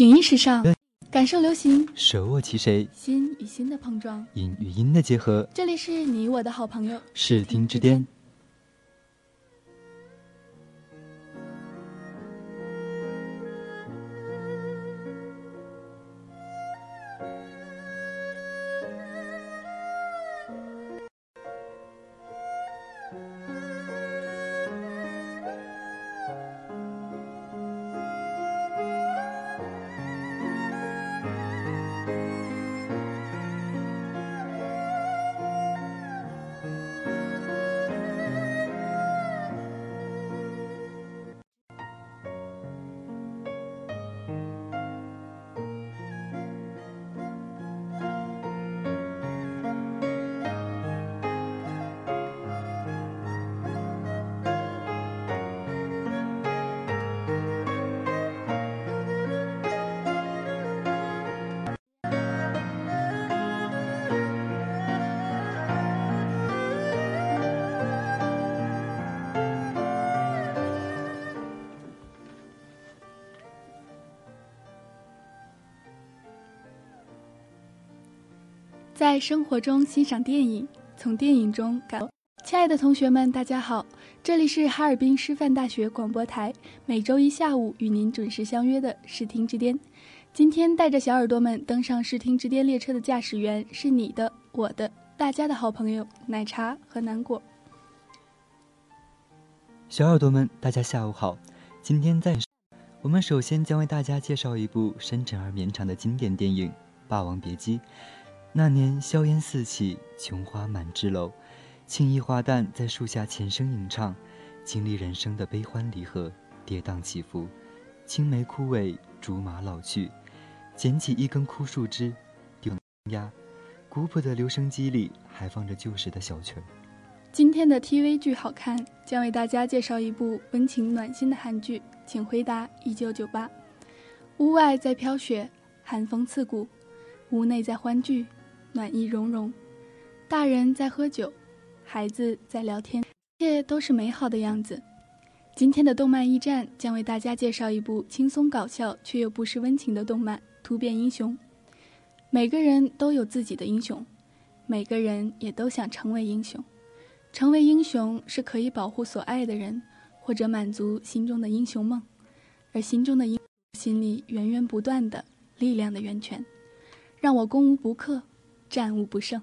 影音时尚，感受流行，手握其谁，心与心的碰撞，音与音的结合。这里是你我的好朋友，视听之巅。在生活中欣赏电影，从电影中感。亲爱的同学们，大家好，这里是哈尔滨师范大学广播台，每周一下午与您准时相约的视听之巅。今天带着小耳朵们登上视听之巅列车的驾驶员是你的、我的、大家的好朋友奶茶和南果。小耳朵们，大家下午好。今天在我们首先将为大家介绍一部深沉而绵长的经典电影《霸王别姬》。那年硝烟四起，琼花满枝楼，青衣花旦在树下浅声吟唱，经历人生的悲欢离合，跌宕起伏。青梅枯萎，竹马老去，捡起一根枯树枝，丢压。古朴的留声机里还放着旧时的小曲儿。今天的 TV 剧好看，将为大家介绍一部温情暖心的韩剧，请回答一九九八。屋外在飘雪，寒风刺骨；屋内在欢聚。暖意融融，大人在喝酒，孩子在聊天，一切都是美好的样子。今天的动漫驿站将为大家介绍一部轻松搞笑却又不失温情的动漫《突变英雄》。每个人都有自己的英雄，每个人也都想成为英雄。成为英雄是可以保护所爱的人，或者满足心中的英雄梦，而心中的英，心里源源不断的力量的源泉，让我攻无不克，战无不胜。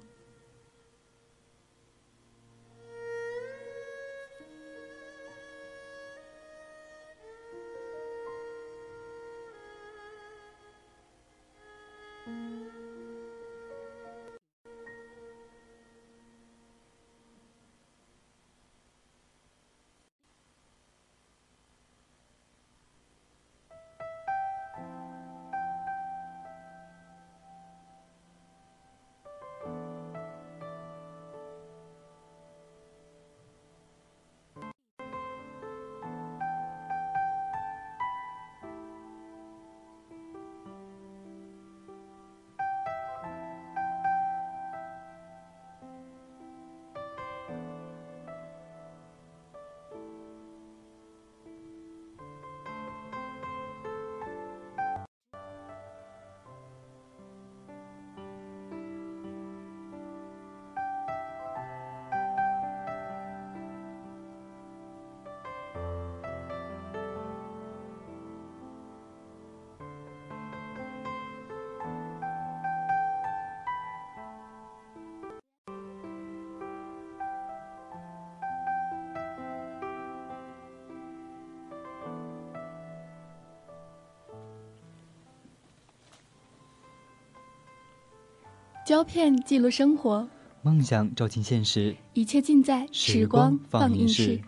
胶片记录生活，梦想照进现实，一切尽在时光放映室。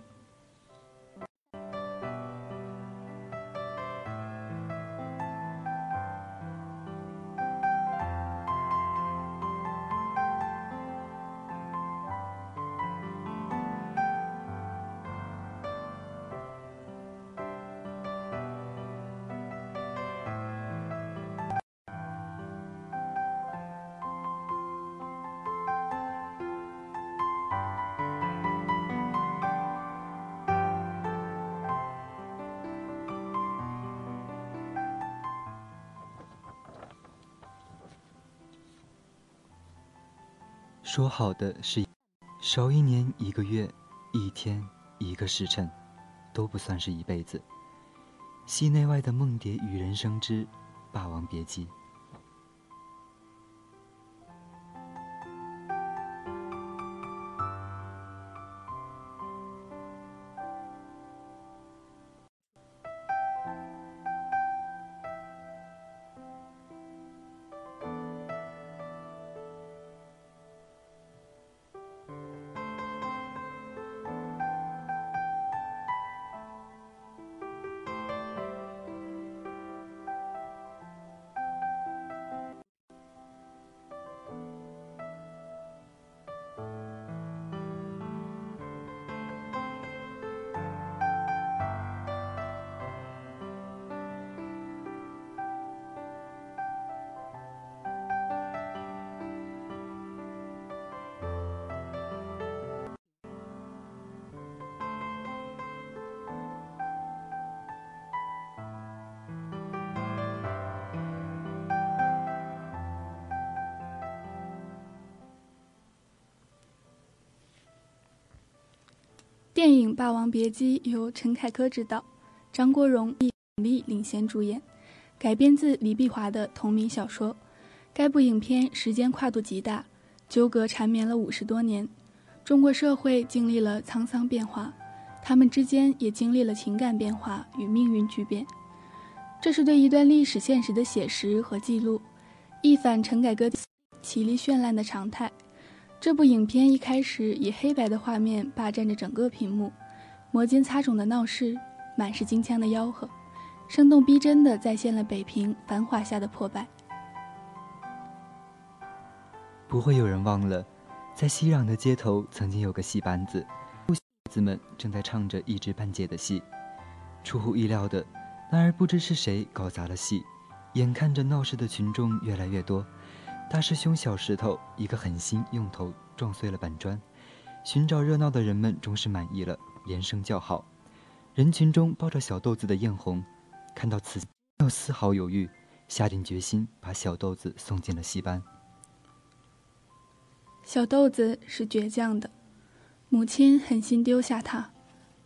说好的是，少一年一个月，一天一个时辰，都不算是一辈子。戏内外的梦蝶与人生之《霸王别姬》。电影《霸王别姬》由陈凯歌执导，张国荣、李丽领衔主演，改编自李碧华的同名小说。该部影片时间跨度极大，纠葛缠绵了五十多年。中国社会经历了沧桑变化，他们之间也经历了情感变化与命运巨变。这是对一段历史现实的写实和记录，一反陈凯歌绮丽绚烂的常态。这部影片一开始以黑白的画面霸占着整个屏幕，摩肩擦踵的闹市，满是金枪的吆喝，生动逼真的再现了北平繁华下的破败。不会有人忘了，在熙攘的街头曾经有个戏班子，孩子们正在唱着一知半解的戏。出乎意料的，然而不知是谁搞砸了戏，眼看着闹事的群众越来越多。大师兄小石头一个狠心，用头撞碎了板砖。寻找热闹的人们终是满意了，连声叫好。人群中抱着小豆子的艳红，看到此没有丝毫犹豫，下定决心把小豆子送进了戏班。小豆子是倔强的，母亲狠心丢下他，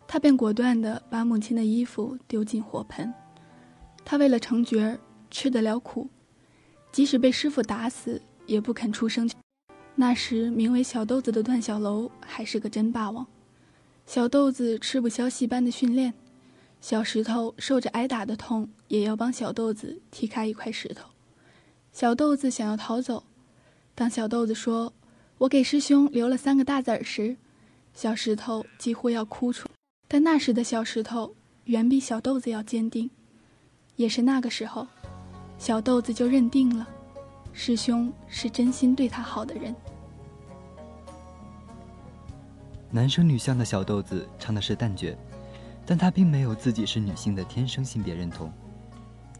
他便果断地把母亲的衣服丢进火盆。他为了成角儿，吃得了苦，即使被师傅打死，也不肯出声。那时名为小豆子的段小楼还是个真霸王。小豆子吃不消戏班的训练，小石头受着挨打的痛，也要帮小豆子踢开一块石头。小豆子想要逃走，当小豆子说。我给师兄留了三个大子儿时，小石头几乎要哭出。但那时的小石头远比小豆子要坚定。也是那个时候，小豆子就认定了，师兄是真心对他好的人。男生女相的小豆子唱的是旦角，但他并没有自己是女性的天生性别认同。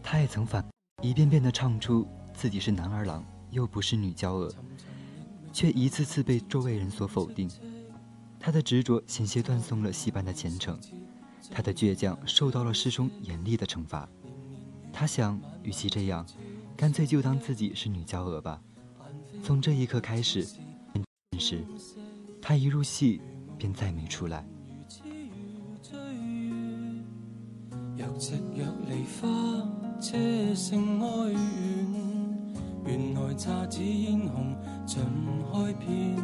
他也曾反一遍遍地唱出自己是男儿郎，又不是女娇娥。却一次次被周围人所否定，他的执着险些断送了戏班的前程，他的倔强受到了师兄严厉的惩罚。他想，与其这样，干脆就当自己是女娇娥吧。从这一刻开始，时，他一入戏便再没出来。原来姹紫嫣红尽开遍，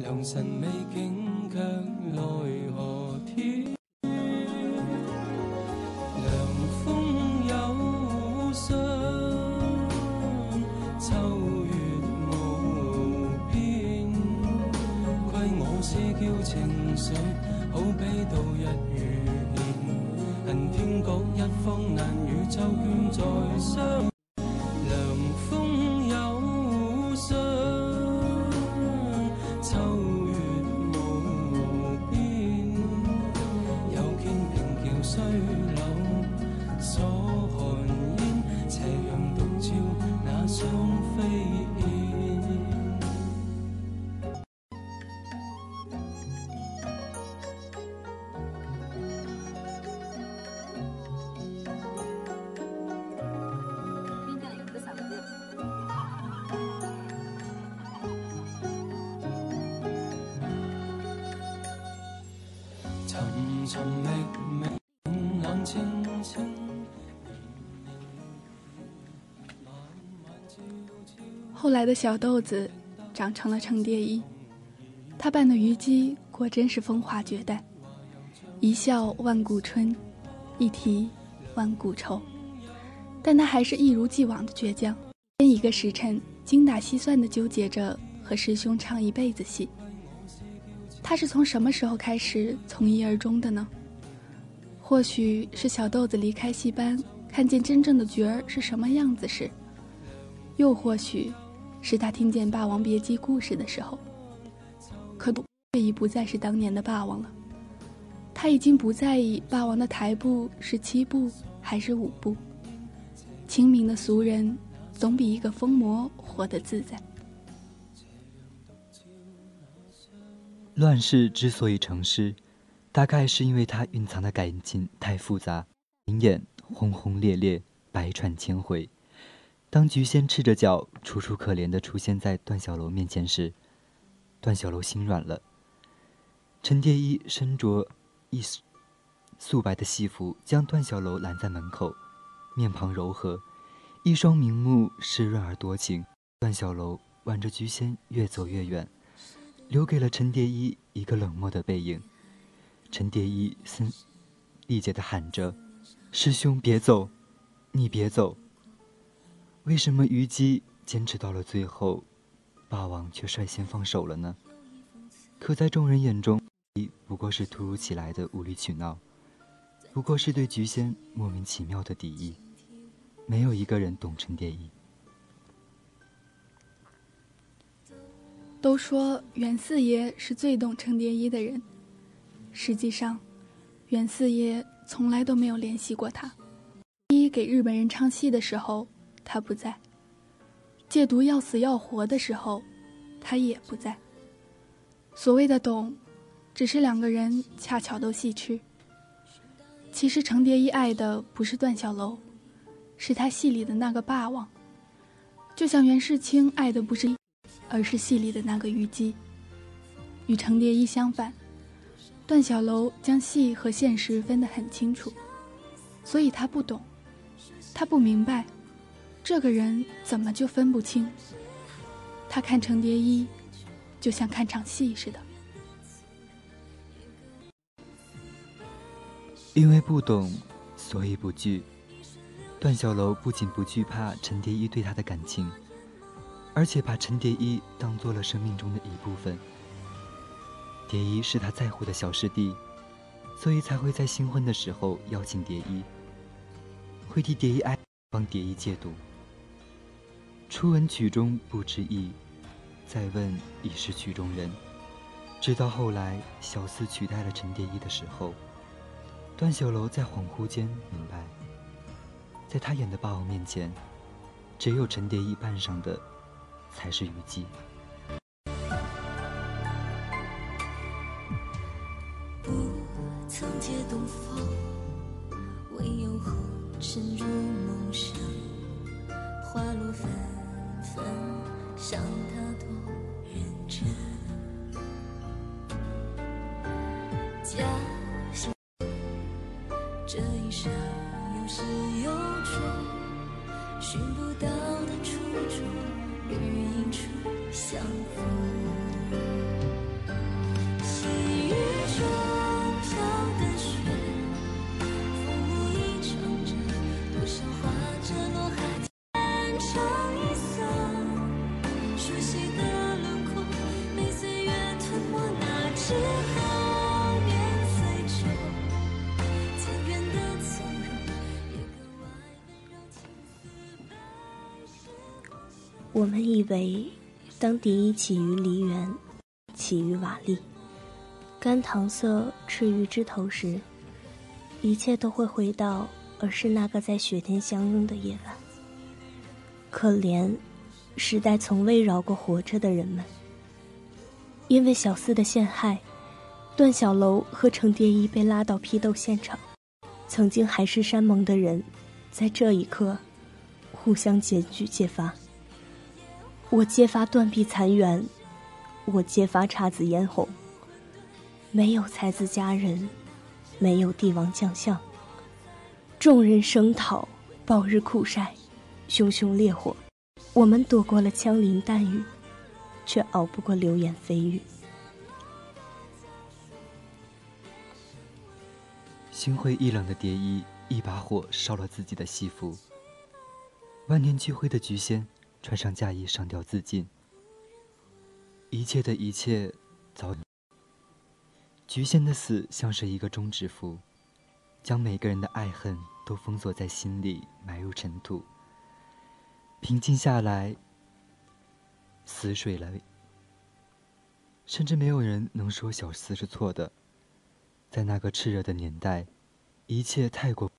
良辰美景却奈何天。是叫情绪，好比度日如年。恨天各一方，难与秋娟再相。来的小豆子长成了程蝶衣，他扮的虞姬果真是风华绝代，一笑万古春，一啼万古愁。但他还是一如既往的倔强，天一个时辰，精打细算的纠结着和师兄唱一辈子戏。他是从什么时候开始从一而终的呢？或许是小豆子离开戏班，看见真正的角儿是什么样子时，又或许。是他听见《霸王别姬》故事的时候，可却已不再是当年的霸王了。他已经不在意霸王的台步是七步还是五步。清明的俗人，总比一个疯魔活得自在。乱世之所以成诗，大概是因为它蕴藏的感情太复杂，灵眼轰轰烈烈，百转千回。当菊仙赤着脚、楚楚可怜地出现在段小楼面前时，段小楼心软了。陈蝶衣身着一素白的戏服，将段小楼拦在门口，面庞柔和，一双明目湿润而多情。段小楼挽着菊仙越走越远，留给了陈蝶衣一个冷漠的背影。陈蝶衣森力竭地喊着：“师兄，别走，你别走。”为什么虞姬坚持到了最后，霸王却率先放手了呢？可在众人眼中，不过是突如其来的无理取闹，不过是对菊仙莫名其妙的敌意。没有一个人懂陈蝶衣。都说袁四爷是最懂程蝶衣的人，实际上，袁四爷从来都没有联系过他。一给日本人唱戏的时候。他不在，戒毒要死要活的时候，他也不在。所谓的懂，只是两个人恰巧都戏痴。其实程蝶衣爱的不是段小楼，是他戏里的那个霸王，就像袁世清爱的不是，而是戏里的那个虞姬。与程蝶衣相反，段小楼将戏和现实分得很清楚，所以他不懂，他不明白，这个人怎么就分不清。他看程蝶衣，就像看场戏似的。因为不懂，所以不惧。段小楼不仅不惧怕陈蝶衣对他的感情，而且把陈蝶衣当做了生命中的一部分。蝶衣是他在乎的小师弟，所以才会在新婚的时候邀请蝶衣，会替蝶衣爱，帮蝶衣戒毒。初闻曲中不知意，再问已是曲中人。直到后来小四取代了陈蝶衣的时候。段小楼在恍惚间明白，在他演的霸王面前，只有陈蝶衣扮上的才是虞姬。不曾借东风，唯有红尘入家乡，这一生有始有终，寻不到的初衷，绿荫处相逢。细雨中我们以为，当蝶衣起于梨园，起于瓦砾，甘棠色赤于枝头时，一切都会回到儿时那个在雪天相拥的夜晚。可怜，时代从未饶过活着的人们。因为小四的陷害，段小楼和程蝶衣被拉到批斗现场。曾经海誓山盟的人，在这一刻，互相检举揭发。我揭发断臂残垣，我揭发姹紫嫣红。没有才子佳人，没有帝王将相。众人声讨，暴日酷晒，熊熊烈火。我们躲过了枪林弹雨，却熬不过流言蜚语。心灰意冷的蝶衣一把火烧了自己的戏服。万念俱灰的菊仙穿上嫁衣上吊自尽。一切的一切早。菊仙的死像是一个终止符，将每个人的爱恨都封锁在心里，埋入尘土。平静下来，死水了。甚至没有人能说小四是错的。在那个炽热的年代，一切太过，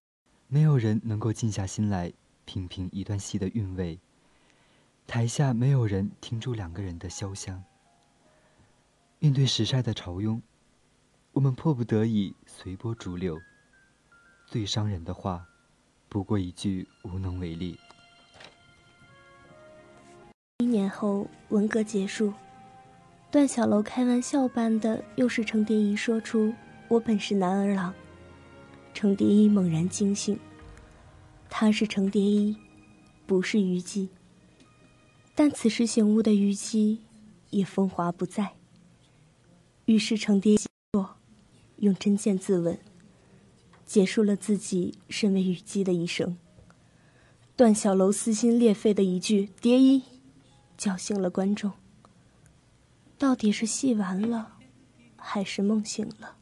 没有人能够静下心来品评一段戏的韵味。台下没有人听出两个人的潇湘。面对时晒的潮涌，我们迫不得已随波逐流。最伤人的话，不过一句无能为力。一年后，文革结束，段小楼开玩笑般的又是程蝶衣说出“我本是男儿郎”，程蝶衣猛然惊醒，他是程蝶衣，不是虞姬。但此时醒悟的虞姬也风华不再。于是程蝶衣用针剑自刎，结束了自己身为虞姬的一生。段小楼撕心裂肺的一句“蝶衣”。叫醒了观众。到底是戏完了，还是梦醒了？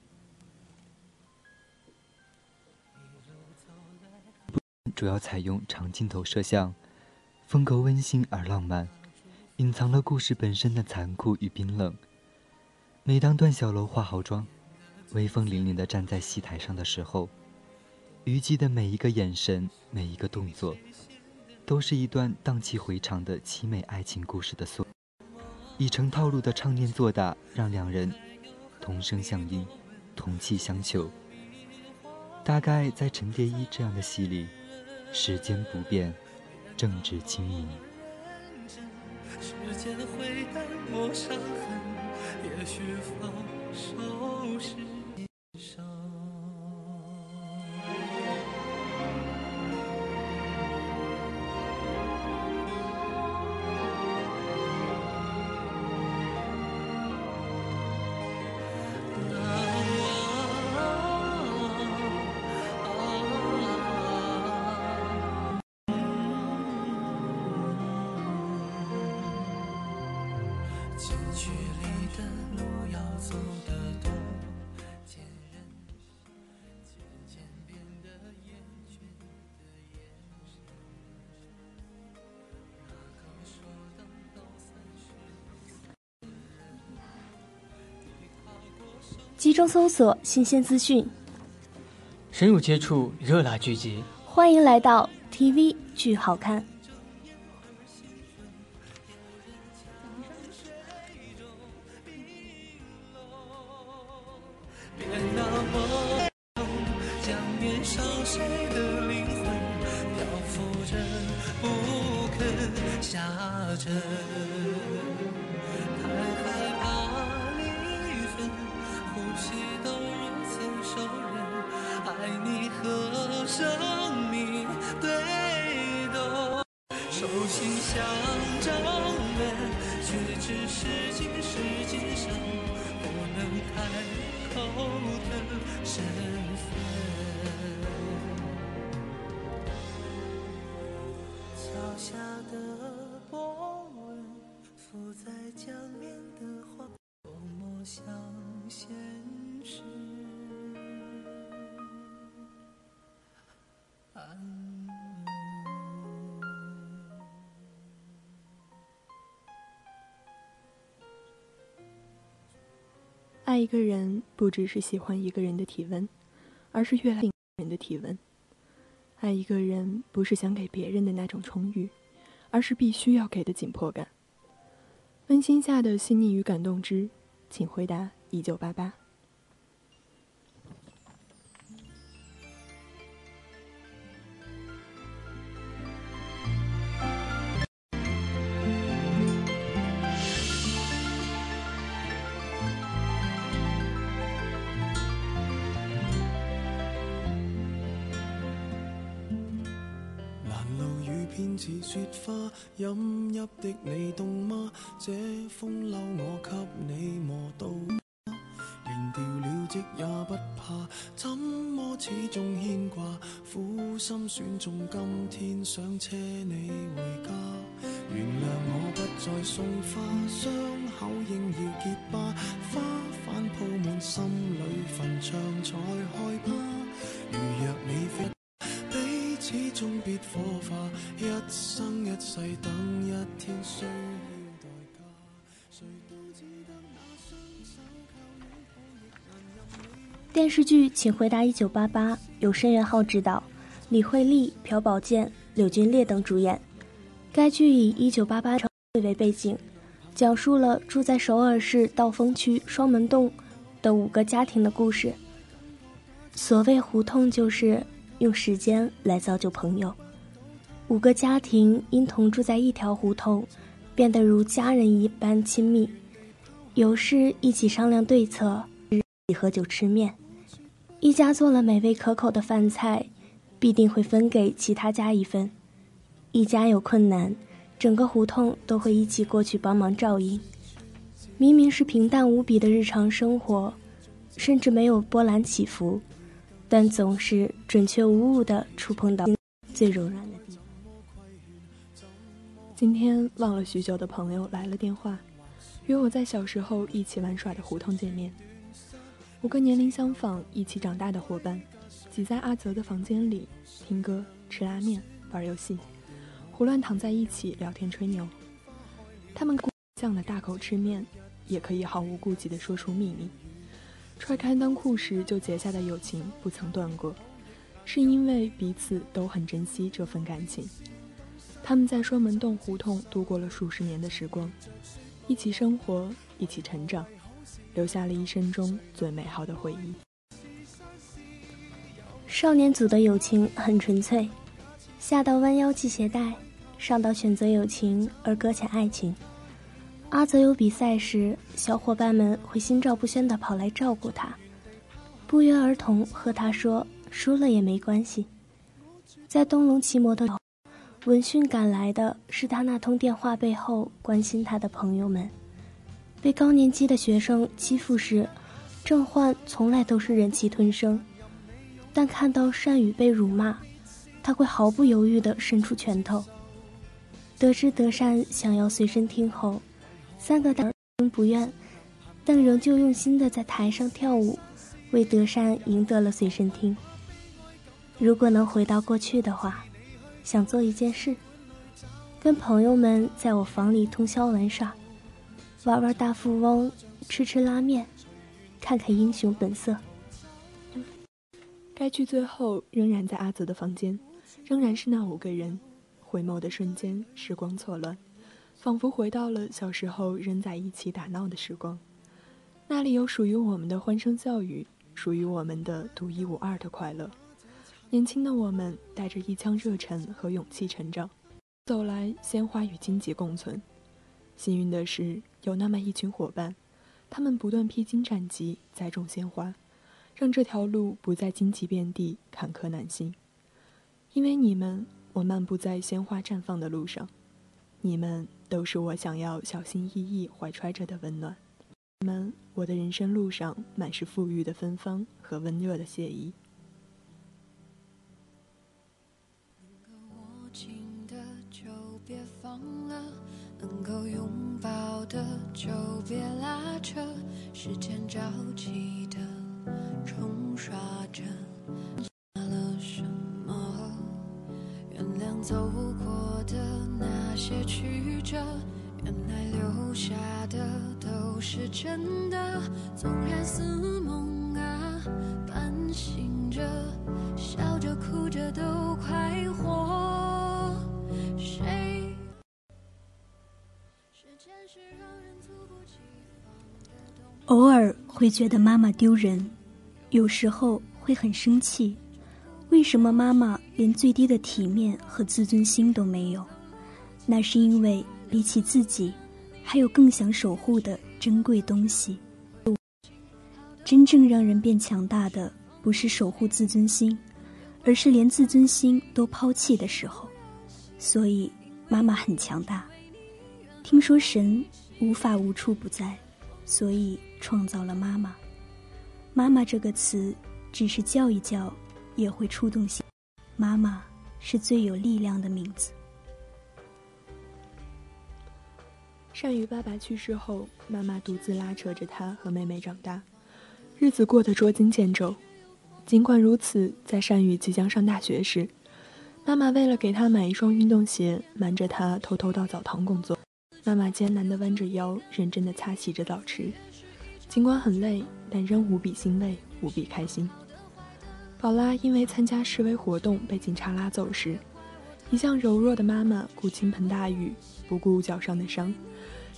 主要采用长镜头摄像，风格温馨而浪漫，隐藏了故事本身的残酷与冰冷。每当段小楼化好妆，威风凛凛地站在戏台上的时候，虞姬的每一个眼神，每一个动作。都是一段荡气回肠的凄美爱情故事的缩，以成套路的唱念做打，让两人同声相应，同气相求。大概在陈蝶衣这样的戏里，时间不变，正直轻盈。时间会淡漠伤痕，也许放手是一生。集中搜索新鲜资讯，深入接触热辣剧集，欢迎来到 TV 剧好看。别那么痛，将年少谁的灵魂漂浮着不肯下沉，生命对斗，手心像掌纹，却只是今世今生不能开口的身份。桥下的波纹，浮在江面的花，多么像现实。爱一个人，不只是喜欢一个人的体温，而是越来越人的体温。爱一个人，不是想给别人的那种充裕，而是必须要给的紧迫感。温馨下的细腻与感动之，请回答一九八八。似雪花，饮泣的你凍嗎？這風褸我給你磨到，連掉了職也不怕，怎麼始終牽掛？苦心選中今天想車你回家，原諒我不再送花，傷口應要結疤，花瓣鋪滿心裏墳場才害怕。如若你非彼此終別火花，一生一世等一天需要代價。誰都只得那雙手靠擁抱，亦難任你。电视剧《请回答一九八八》由申元浩执导，李惠利、朴宝剑、柳俊烈等主演。该剧以一九八八为背景，讲述了住在首尔市道峰区双门洞的五个家庭的故事。所谓胡同，就是用时间来造就朋友。五个家庭因同住在一条胡同，变得如家人一般亲密，有事一起商量对策，一起喝酒吃面。一家做了美味可口的饭菜，必定会分给其他家一份。一家有困难，整个胡同都会一起过去帮忙照应。明明是平淡无比的日常生活，甚至没有波澜起伏，但总是准确无误地触碰到最柔软的地方。今天忘了许久的朋友来了电话，约我在小时候一起玩耍的胡同见面。五个年龄相仿、一起长大的伙伴，挤在阿泽的房间里听歌、吃拉面、玩游戏，胡乱躺在一起聊天吹牛。他们这样的大口吃面，也可以毫无顾忌地说出秘密。踹开裆裤时就结下的友情不曾断过，是因为彼此都很珍惜这份感情。他们在双门洞胡同度过了数十年的时光，一起生活，一起成长，留下了一生中最美好的回忆。少年组的友情很纯粹，下到弯腰系鞋带，上到选择友情而搁浅爱情。阿泽有比赛时，小伙伴们会心照不宣地跑来照顾他，不约而同和他说输了也没关系。在东龙骑摩托，闻讯赶来的是他那通电话背后关心他的朋友们。被高年级的学生欺负时，郑焕从来都是忍气吞声，但看到善宇被辱骂，他会毫不犹豫地伸出拳头。得知德善想要随身听后，三个大人不愿，但仍旧用心地在台上跳舞，为德善赢得了随身听。如果能回到过去的话，想做一件事，跟朋友们在我房里通宵玩耍，玩玩大富翁，吃吃拉面，看看英雄本色。该剧最后仍然在阿泽的房间，仍然是那五个人。回眸的瞬间，时光错乱，仿佛回到了小时候仍在一起打闹的时光。那里有属于我们的欢声笑语，属于我们的独一无二的快乐。年轻的我们带着一腔热忱和勇气成长，走来鲜花与荆棘共存。幸运的是，有那么一群伙伴，他们不断披荆斩棘，栽种鲜花，让这条路不再荆棘遍地、坎坷难行。因为你们，我漫步在鲜花绽放的路上；你们都是我想要小心翼翼怀揣着的温暖。们，我的人生路上满是馥郁的芬芳和温热的惬意的就。别放了，能够拥抱的就别拉扯，时间着急的冲刷着，了什么？原谅走过的那些曲折，原来留下的都是真的，纵然似梦啊，半醒着，笑着哭着都快活。谁？时间是让人猝不及防的偶尔会觉得妈妈丢人，有时候会很生气。为什么妈妈连最低的体面和自尊心都没有？那是因为比起自己，还有更想守护的珍贵东西。真正让人变强大的，不是守护自尊心，而是连自尊心都抛弃的时候。所以，妈妈很强大。听说神无法无处不在，所以创造了妈妈。妈妈这个词，只是叫一叫，也会触动心。妈妈是最有力量的名字。善宇爸爸去世后，妈妈独自拉扯着他和妹妹长大，日子过得捉襟见肘。尽管如此，在善宇即将上大学时，妈妈为了给他买一双运动鞋，瞒着他偷偷到澡堂工作。妈妈艰难地弯着腰，认真地擦洗着澡池。尽管很累，但仍无比欣慰，无比开心。宝拉因为参加示威活动被警察拉走时，一向柔弱的妈妈顾倾盆大雨，不顾脚上的伤，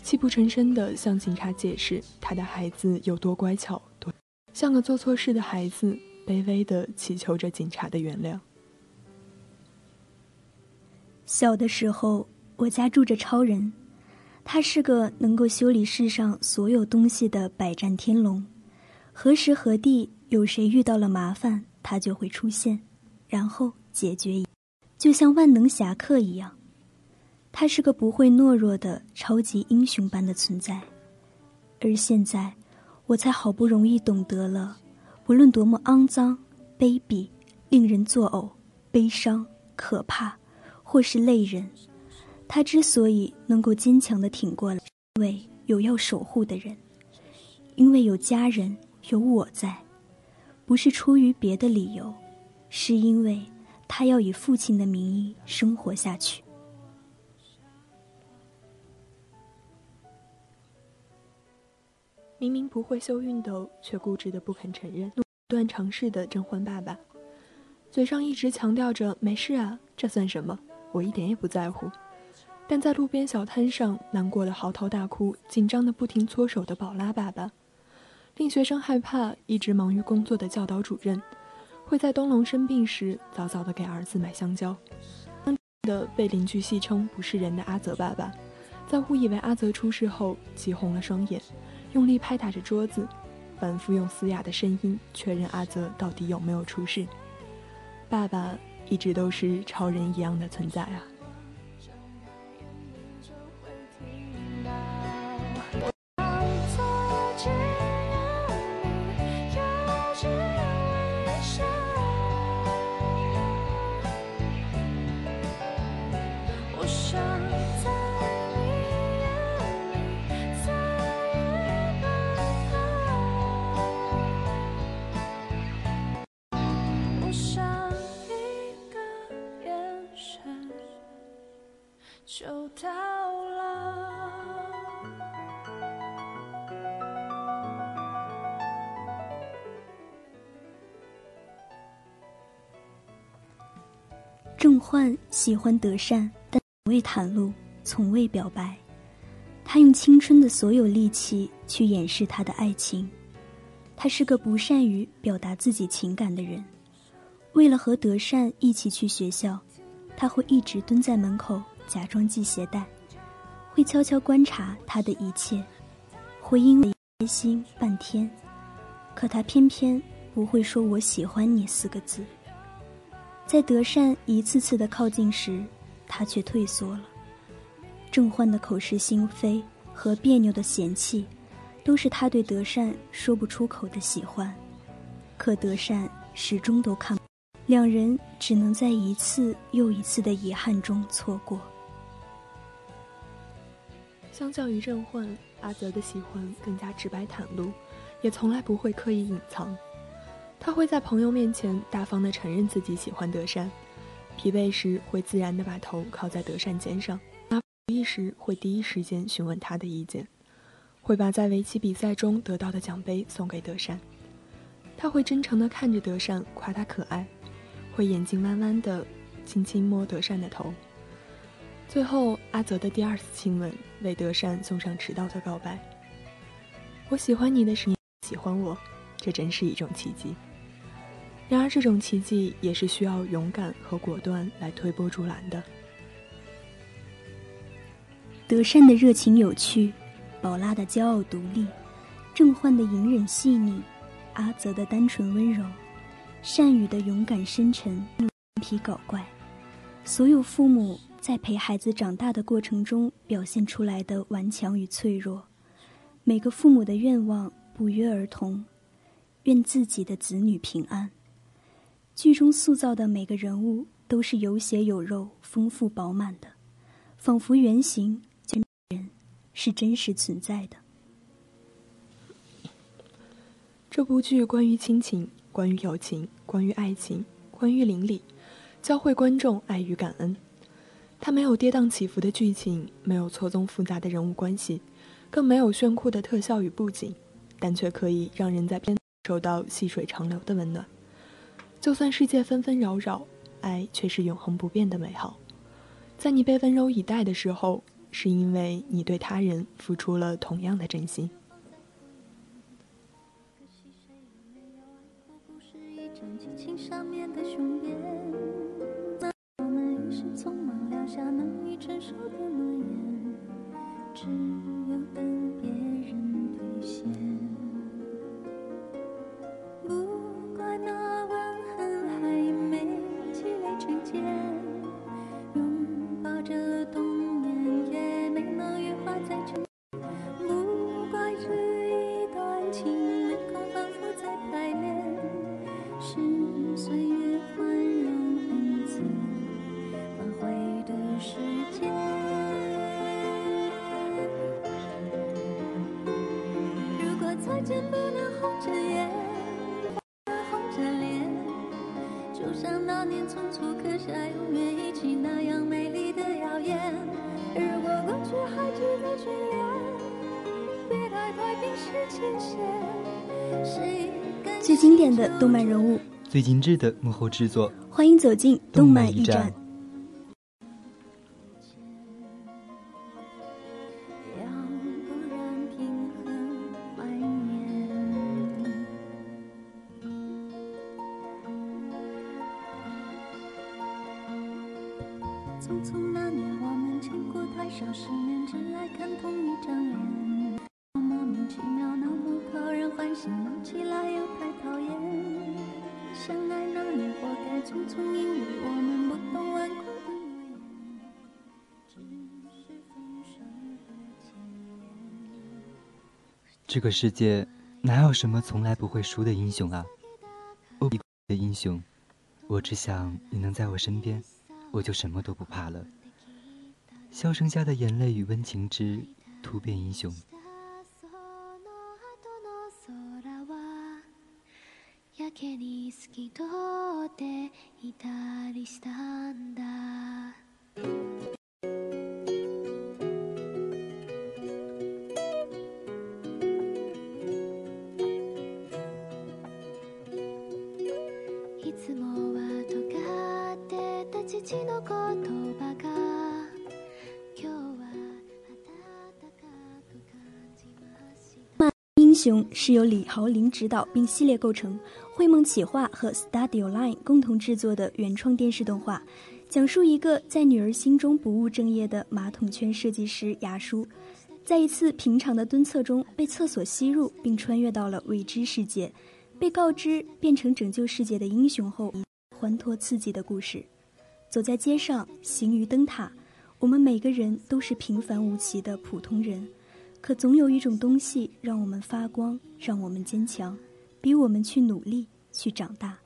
泣不成声地向警察解释她的孩子有多乖巧，多像个做错事的孩子，卑微地祈求着警察的原谅。小的时候，我家住着超人，他是个能够修理世上所有东西的百战天龙。何时何地有谁遇到了麻烦，他就会出现，然后解决，就像万能侠客一样。他是个不会懦弱的超级英雄般的存在。而现在，我才好不容易懂得了，无论多么肮脏、卑鄙、令人作呕、悲伤、可怕。或是累人，他之所以能够坚强的挺过来，因为有要守护的人，因为有家人，有我在，不是出于别的理由，是因为他要以父亲的名义生活下去。明明不会修熨斗，却固执的不肯承认，不断尝试的甄嬛爸爸，嘴上一直强调着没事啊，这算什么？我一点也不在乎，但在路边小摊上难过的嚎啕大哭、紧张的不停搓手的宝拉爸爸，令学生害怕、一直忙于工作的教导主任，会在东龙生病时早早的给儿子买香蕉。的被邻居戏称不是人的阿泽爸爸，在误以为阿泽出事后，急红了双眼，用力拍打着桌子，反复用嘶哑的声音确认阿泽到底有没有出事。爸爸一直都是超人一样的存在啊！焕喜欢德善，但从未袒露，从未表白。他用青春的所有力气去掩饰他的爱情。他是个不善于表达自己情感的人。为了和德善一起去学校，他会一直蹲在门口假装系鞋带，会悄悄观察他的一切，会因为开心半天。可他偏偏不会说“我喜欢你”四个字。在德善一次次的靠近时，他却退缩了。郑焕的口是心非和别扭的嫌弃，都是他对德善说不出口的喜欢。可德善始终都看，两人只能在一次又一次的遗憾中错过。相较于郑焕，阿泽的喜欢更加直白袒露，也从来不会刻意隐藏。他会在朋友面前大方地承认自己喜欢德善，疲惫时会自然地把头靠在德善肩上，拿不意时会第一时间询问他的意见，会把在围棋比赛中得到的奖杯送给德善。他会真诚地看着德善，夸他可爱，会眼睛弯弯地轻轻摸德善的头。最后，阿泽的第二次亲吻为德善送上迟到的告白：“我喜欢你的时，你喜欢我，这真是一种奇迹。”然而，这种奇迹也是需要勇敢和果断来推波助澜的。德善的热情有趣，宝拉的骄傲独立，郑焕的隐忍细腻，阿泽的单纯温柔，善宇的勇敢深沉，皮搞怪。所有父母在陪孩子长大的过程中表现出来的顽强与脆弱，每个父母的愿望不约而同，愿自己的子女平安。剧中塑造的每个人物都是有血有肉、丰富饱满的，仿佛原型就人是真实存在的。这部剧关于亲情，关于友情，关于爱情，关于邻里，教会观众爱与感恩。它没有跌宕起伏的剧情，没有错综复杂的人物关系，更没有炫酷的特效与布景，但却可以让人在片受到细水长流的温暖。就算世界纷纷扰扰，爱却是永恒不变的美好。在你被温柔以待的时候，是因为你对他人付出了同样的真心。情上面的雄辩，我们于是匆忙撂下难以承受的诺言，只有等别人兑现。累成茧，拥抱着冬眠也没能羽化再成。不怪这一段情没空反复在排练。是岁月宽容恩赐挽回的时间。如果再见不能红着眼，红最经典的动漫人物，最精致的幕后制作，欢迎走进动漫驿站。这个世界哪有什么从来不会输的英雄啊？我比的英雄，我只想你能在我身边，我就什么都不怕了。笑声下的眼泪与温情之突变英雄。英雄是由李豪林执导并系列构成，绘梦企划和 Studio Line 共同制作的原创电视动画，讲述一个在女儿心中不务正业的马桶圈设计师牙叔，在一次平常的蹲厕中被厕所吸入，并穿越到了未知世界，被告知变成拯救世界的英雄后，欢脱刺激的故事。走在街上，行于灯塔，我们每个人都是平凡无奇的普通人。可总有一种东西让我们发光，让我们坚强，逼我们去努力，去长大，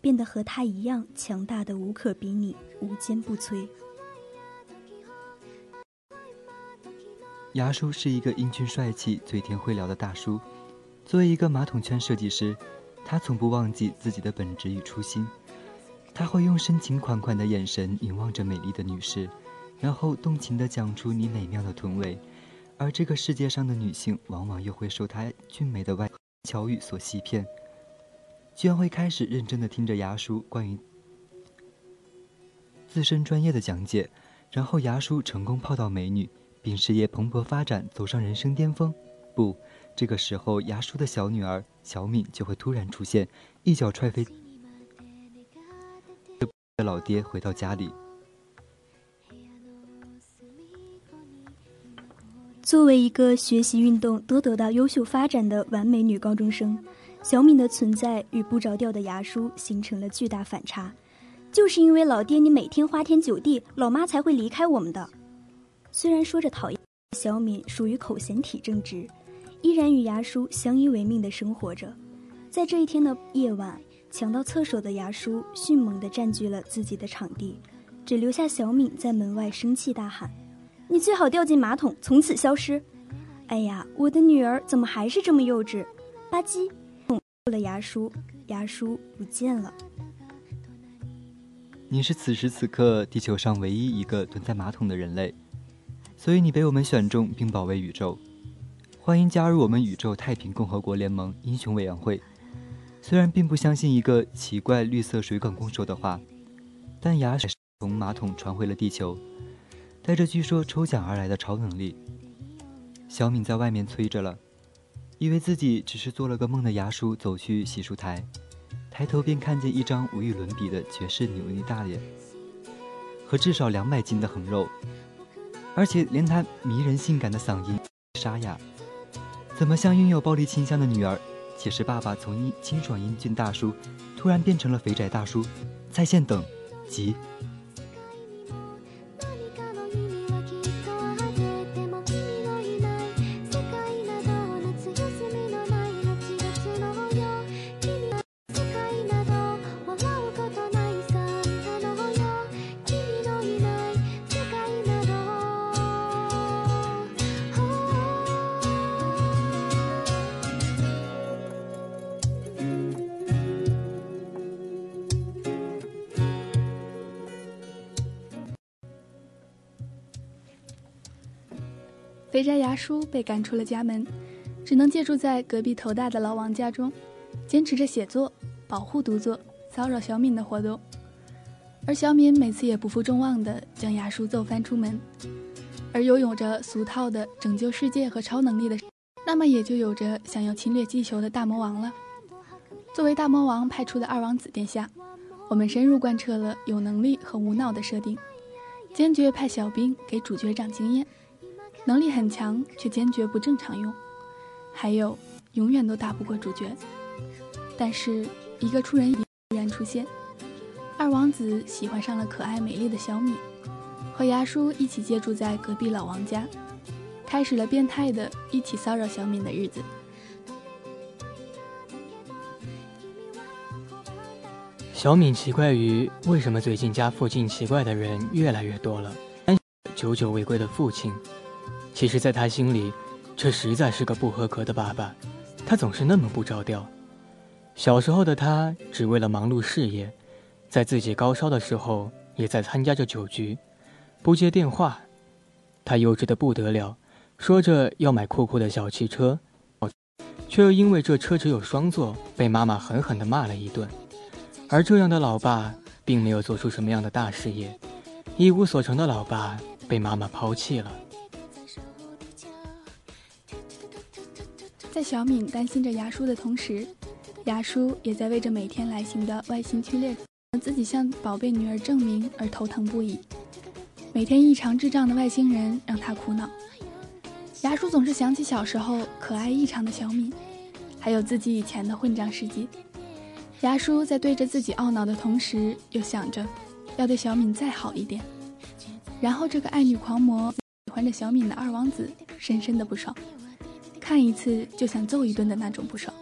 变得和他一样强大的无可比拟，无坚不摧。牙叔是一个英俊帅气、嘴甜会聊的大叔。作为一个马桶圈设计师，他从不忘记自己的本职与初心。他会用深情款款的眼神凝望着美丽的女士，然后动情地讲出你美妙的臀围。而这个世界上的女性，往往又会受他俊美的外巧语所欺骗，居然会开始认真地听着牙叔关于自身专业的讲解，然后牙叔成功泡到美女，并事业蓬勃发展，走上人生巅峰。不，这个时候牙叔的小女儿小敏就会突然出现，一脚踹飞的老爹，回到家里。作为一个学习运动都得到优秀发展的完美女高中生，小敏的存在与不着调的牙叔形成了巨大反差。就是因为老爹你每天花天酒地，老妈才会离开我们的。虽然说着讨厌，小敏属于口嫌体正直，依然与牙叔相依为命的生活着。在这一天的夜晚，抢到厕所的牙叔迅猛地占据了自己的场地，只留下小敏在门外生气大喊。你最好掉进马桶，从此消失。哎呀，我的女儿怎么还是这么幼稚？吧唧，捅了牙叔，牙叔不见了。你是此时此刻地球上唯一一个蹲在马桶的人类，所以你被我们选中并保卫宇宙。欢迎加入我们宇宙太平共和国联盟英雄委员会。虽然并不相信一个奇怪绿色水管工说的话，但牙水从马桶传回了地球。带着据说抽奖而来的超能力，小敏在外面催着了，以为自己只是做了个梦的牙叔走去洗漱台，抬头便看见一张无与伦比的绝世扭捏大脸，和至少两百斤的横肉，而且连他迷人性感的嗓音沙哑，怎么像拥有暴力倾向的女儿，解释爸爸从一清爽英俊大叔，突然变成了肥宅大叔？在线等，急。肥宅牙叔被赶出了家门，只能借住在隔壁头大的老王家中，坚持着写作、保护独坐、骚扰小敏的活动。而小敏每次也不负众望的将牙叔揍翻出门。而拥有着俗套的拯救世界和超能力的，那么也就有着想要侵略地球的大魔王了。作为大魔王派出的二王子殿下，我们深入贯彻了有能力和无脑的设定。坚决派小兵给主角长经验，能力很强却坚决不正常用，还有永远都打不过主角。但是一个出人意突然出现，二王子喜欢上了可爱美丽的小米，和牙叔一起借住在隔壁老王家，开始了变态的一起骚扰小敏的日子。小敏奇怪于为什么最近家附近奇怪的人越来越多了。久久未归的父亲，其实，在他心里，这实在是个不合格的爸爸。他总是那么不着调。小时候的他，只为了忙碌事业，在自己高烧的时候，也在参加着酒局，不接电话。他幼稚的不得了，说着要买酷酷的小汽车，却又因为这车只有双座，被妈妈狠狠地骂了一顿。而这样的老爸，并没有做出什么样的大事业，一无所成的老爸被妈妈抛弃了。在小敏担心着牙叔的同时，牙叔也在为着每天来袭的外星侵略自己向宝贝女儿证明而头疼不已。每天异常智障的外星人让他苦恼。牙叔总是想起小时候可爱异常的小敏，还有自己以前的混账事迹。牙叔在对着自己懊恼的同时，又想着要对小敏再好一点。然后这个爱女狂魔喜欢着小敏的二王子，深深的不爽，看一次就想揍一顿的那种不爽。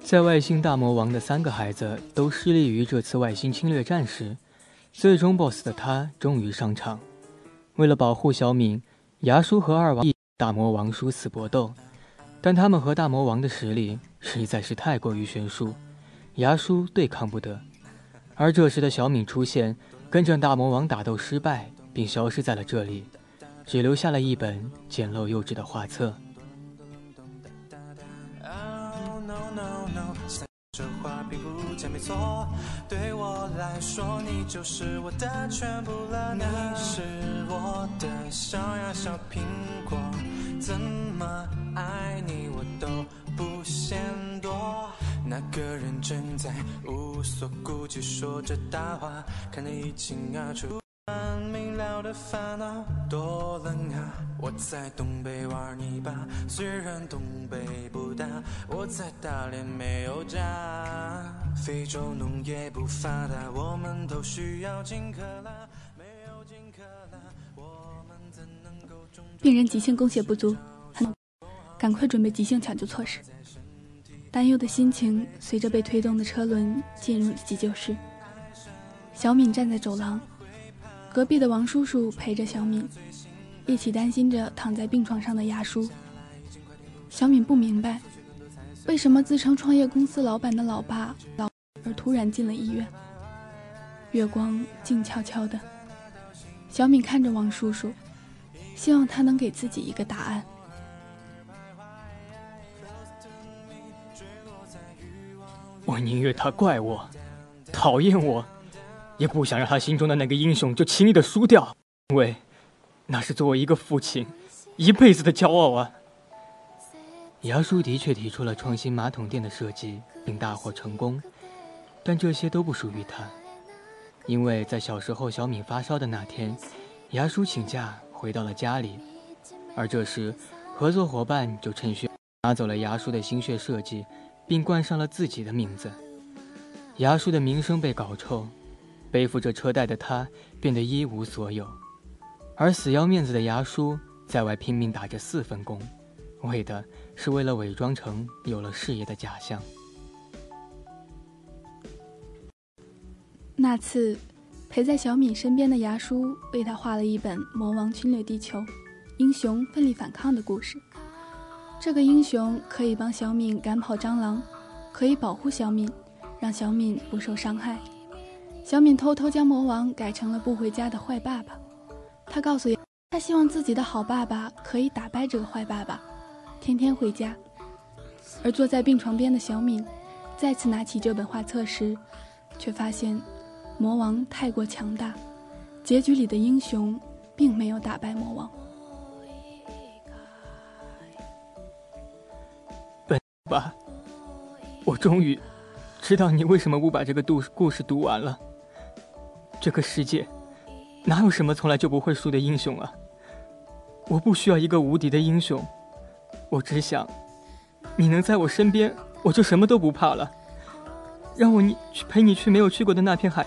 在外星大魔王的三个孩子都失利于这次外星侵略战时，最终 BOSS 的他终于上场。为了保护小敏，牙叔和二王大魔王殊死搏斗，但他们和大魔王的实力实在是太过于悬殊，牙叔对抗不得。而这时的小敏出现，跟着大魔王打斗失败，并消失在了这里，只留下了一本简陋幼稚的画册。no no no，其他这话并不见没错，对我来说，你就是我的全部了。你是我的小呀小苹果，怎么爱你我都不嫌多。那个人正在无所顾忌说着大话，看得一清二楚。的烦恼多冷啊！我在东北玩泥巴，虽然东北不大，我在大连没有家。非洲农业不发达，我们都需要金克拉，没有金克拉，我们怎能够种植？病人急性供血不足，很赶快准备急性抢救措施。担忧的心情随着被推动的车轮进入急救室。小敏站在走廊。隔壁的王叔叔陪着小敏，一起担心着躺在病床上的牙叔。小敏不明白，为什么自称创业公司老板的老爸老而突然进了医院。月光静悄悄的，小敏看着王叔叔，希望他能给自己一个答案。我宁愿他怪我，讨厌我。也不想让他心中的那个英雄就轻易的输掉，因为那是作为一个父亲一辈子的骄傲啊。牙叔的确提出了创新马桶垫的设计，并大获成功，但这些都不属于他，因为在小时候小敏发烧的那天，牙叔请假回到了家里，而这时合作伙伴就趁虚拿走了牙叔的心血设计，并冠上了自己的名字，牙叔的名声被搞臭。背负着车贷的他变得一无所有，而死要面子的牙叔在外拼命打着四份工，为的是为了伪装成有了事业的假象。那次，陪在小敏身边的牙叔为他画了一本《魔王侵略地球，英雄奋力反抗》的故事。这个英雄可以帮小敏赶跑蟑螂，可以保护小敏，让小敏不受伤害。小敏偷偷将魔王改成了不回家的坏爸爸。他告诉他，希望自己的好爸爸可以打败这个坏爸爸，天天回家。而坐在病床边的小敏，再次拿起这本画册时，却发现魔王太过强大，结局里的英雄并没有打败魔王。本吧，我终于知道你为什么不把这个故故事读完了。这个世界，哪有什么从来就不会输的英雄啊？我不需要一个无敌的英雄，我只想，你能在我身边，我就什么都不怕了。让我你去陪你去没有去过的那片海，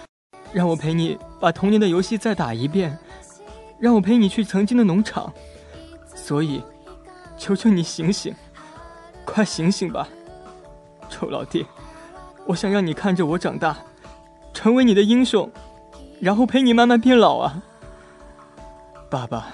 让我陪你把童年的游戏再打一遍，让我陪你去曾经的农场。所以，求求你醒醒，快醒醒吧，臭老弟！我想让你看着我长大，成为你的英雄，然后陪你慢慢变老啊，爸爸。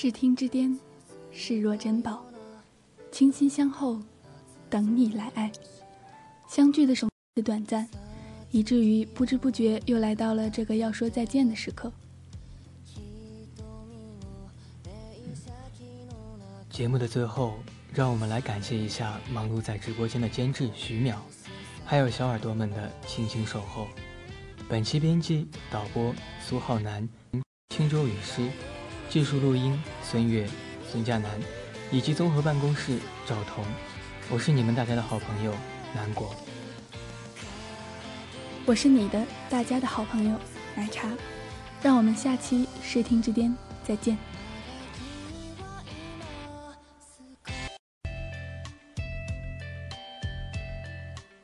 视听之巅，视若珍宝，倾心相候，等你来爱。相聚的时的短暂，以至于不知不觉又来到了这个要说再见的时刻。节目的最后，让我们来感谢一下忙碌在直播间的监制徐淼，还有小耳朵们的倾情守候。本期编辑、导播苏浩南、青州雨师，技术录音孙悦、孙佳楠，以及综合办公室赵彤。我是你们大家的好朋友南国。我是你的大家的好朋友奶茶。让我们下期视听之巅再见。